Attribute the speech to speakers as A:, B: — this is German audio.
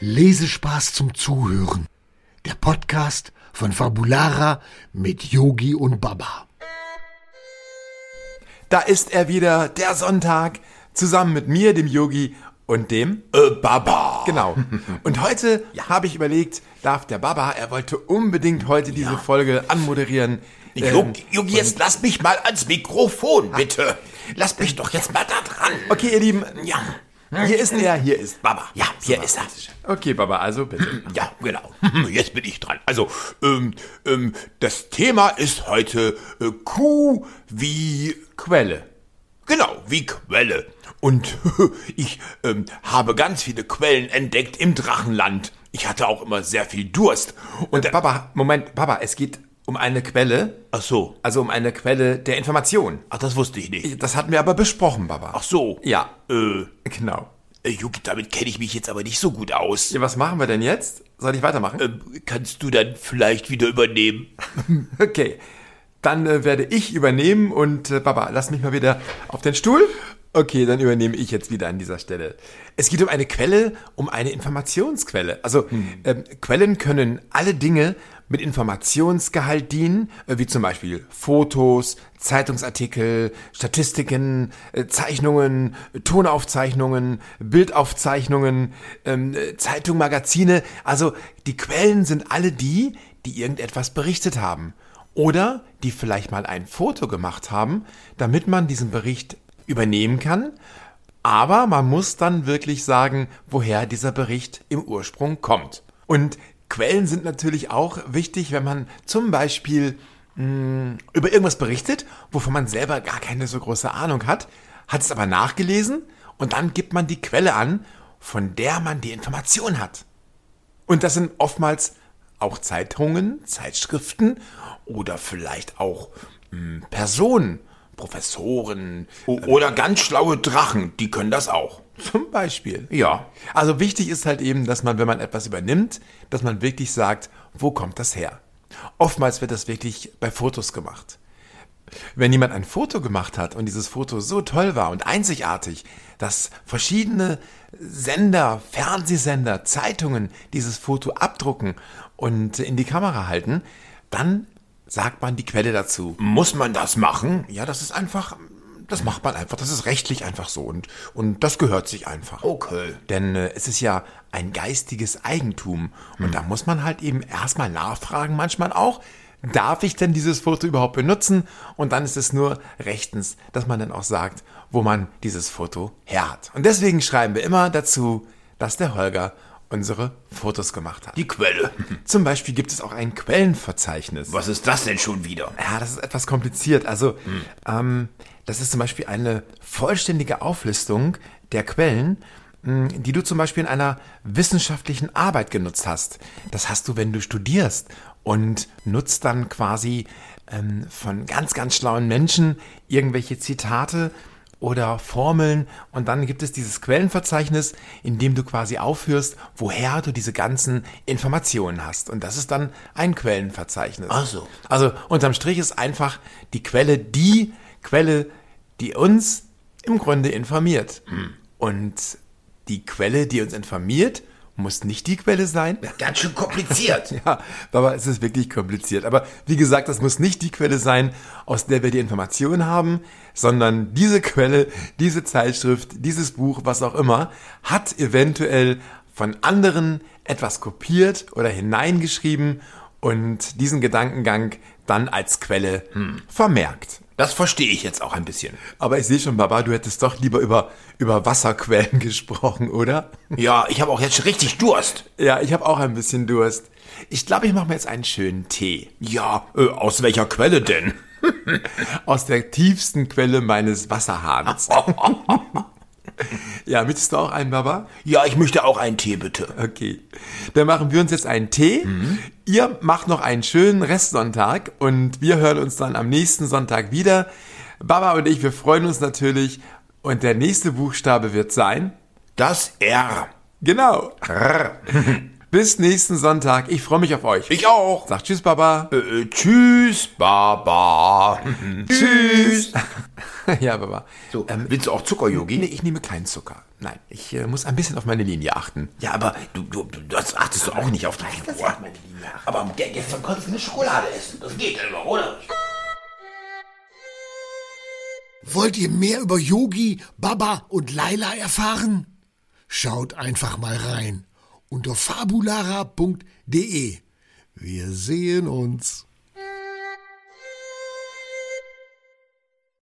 A: Lesespaß zum Zuhören. Der Podcast von Fabulara mit Yogi und Baba.
B: Da ist er wieder, der Sonntag, zusammen mit mir, dem Yogi und dem äh, Baba. Genau. Und heute habe ich überlegt, darf der Baba, er wollte unbedingt heute diese Folge anmoderieren. Ähm,
C: Yogi, Yogi, jetzt lass mich mal ans Mikrofon, bitte. Lass mich doch jetzt mal da dran.
B: Okay, ihr Lieben,
C: Ja.
B: Hier ist er, hier ist Baba.
C: Ja, hier ist er.
B: Okay, Baba, also bitte.
C: Ja, genau. Jetzt bin ich dran. Also, ähm, ähm, das Thema ist heute äh, Kuh wie
B: Quelle.
C: Genau, wie Quelle. Und ich ähm, habe ganz viele Quellen entdeckt im Drachenland. Ich hatte auch immer sehr viel Durst. Und
B: Und Baba, Moment, Baba, es geht um eine Quelle,
C: ach so,
B: also um eine Quelle der Information.
C: ach das wusste ich nicht.
B: Das hatten wir aber besprochen, Baba.
C: Ach so.
B: Ja,
C: Äh,
B: genau.
C: äh, Yuki, damit kenne ich mich jetzt aber nicht so gut aus.
B: Ja, was machen wir denn jetzt? Soll ich weitermachen?
C: Ähm, kannst du dann vielleicht wieder übernehmen?
B: Okay, dann äh, werde ich übernehmen und äh, Baba, lass mich mal wieder auf den Stuhl. Okay, dann übernehme ich jetzt wieder an dieser Stelle. Es geht um eine Quelle, um eine Informationsquelle. Also ähm, Quellen können alle Dinge mit Informationsgehalt dienen, äh, wie zum Beispiel Fotos, Zeitungsartikel, Statistiken, äh, Zeichnungen, äh, Tonaufzeichnungen, Bildaufzeichnungen, ähm, äh, Zeitung, Magazine. Also die Quellen sind alle die, die irgendetwas berichtet haben. Oder die vielleicht mal ein Foto gemacht haben, damit man diesen Bericht übernehmen kann. Aber man muss dann wirklich sagen, woher dieser Bericht im Ursprung kommt. Und Quellen sind natürlich auch wichtig, wenn man zum Beispiel mh, über irgendwas berichtet, wovon man selber gar keine so große Ahnung hat, hat es aber nachgelesen und dann gibt man die Quelle an, von der man die Information hat. Und das sind oftmals auch Zeitungen, Zeitschriften oder vielleicht auch mh, Personen, Professoren,
C: O oder ganz schlaue Drachen, die können das auch.
B: Zum Beispiel.
C: Ja.
B: Also wichtig ist halt eben, dass man, wenn man etwas übernimmt, dass man wirklich sagt, wo kommt das her? Oftmals wird das wirklich bei Fotos gemacht. Wenn jemand ein Foto gemacht hat und dieses Foto so toll war und einzigartig, dass verschiedene Sender, Fernsehsender, Zeitungen dieses Foto abdrucken und in die Kamera halten, dann sagt man die Quelle dazu.
C: Muss man das machen?
B: Ja, das ist einfach, das macht man einfach, das ist rechtlich einfach so und, und das gehört sich einfach.
C: Okay.
B: Denn äh, es ist ja ein geistiges Eigentum und da muss man halt eben erstmal nachfragen, manchmal auch, darf ich denn dieses Foto überhaupt benutzen? Und dann ist es nur rechtens, dass man dann auch sagt, wo man dieses Foto her hat. Und deswegen schreiben wir immer dazu, dass der Holger unsere Fotos gemacht hat.
C: Die Quelle.
B: Zum Beispiel gibt es auch ein Quellenverzeichnis.
C: Was ist das denn schon wieder?
B: Ja, das ist etwas kompliziert. Also, ähm, das ist zum Beispiel eine vollständige Auflistung der Quellen, mh, die du zum Beispiel in einer wissenschaftlichen Arbeit genutzt hast. Das hast du, wenn du studierst und nutzt dann quasi ähm, von ganz, ganz schlauen Menschen irgendwelche Zitate oder Formeln und dann gibt es dieses Quellenverzeichnis, in dem du quasi aufführst, woher du diese ganzen Informationen hast. Und das ist dann ein Quellenverzeichnis.
C: Ach so.
B: Also unterm Strich ist einfach die Quelle die Quelle, die uns im Grunde informiert. Und die Quelle, die uns informiert, muss nicht die Quelle sein.
C: Ganz schön kompliziert.
B: Ja, aber es ist wirklich kompliziert. Aber wie gesagt, das muss nicht die Quelle sein, aus der wir die Information haben, sondern diese Quelle, diese Zeitschrift, dieses Buch, was auch immer, hat eventuell von anderen etwas kopiert oder hineingeschrieben und diesen Gedankengang dann als Quelle vermerkt.
C: Das verstehe ich jetzt auch ein bisschen.
B: Aber ich sehe schon, Baba, du hättest doch lieber über, über Wasserquellen gesprochen, oder?
C: Ja, ich habe auch jetzt richtig Durst.
B: Ja, ich habe auch ein bisschen Durst. Ich glaube, ich mache mir jetzt einen schönen Tee.
C: Ja, äh, aus welcher Quelle denn?
B: Aus der tiefsten Quelle meines Wasserhahns. ja, möchtest du auch einen, Baba?
C: Ja, ich möchte auch einen Tee, bitte.
B: Okay. Dann machen wir uns jetzt einen Tee. Ihr macht noch einen schönen Restsonntag und wir hören uns dann am nächsten Sonntag wieder. Baba und ich, wir freuen uns natürlich. Und der nächste Buchstabe wird sein.
C: Das R.
B: Genau. Bis nächsten Sonntag. Ich freue mich auf euch.
C: Ich auch.
B: Sag Tschüss, Baba.
C: Äh, äh, tschüss, Baba.
B: Tschüss. ja, Baba.
C: So, willst du auch Zucker, Yogi?
B: Nee, ich nehme keinen Zucker. Nein, ich äh, muss ein bisschen auf meine Linie achten.
C: Ja, aber du, du, du das achtest du auch nicht auf die Figur. Aber ge- gestern konntest du eine Schokolade essen. Das geht ja immer, oder?
A: Wollt ihr mehr über Yogi, Baba und Laila erfahren? Schaut einfach mal rein unter fabulara.de. Wir sehen uns.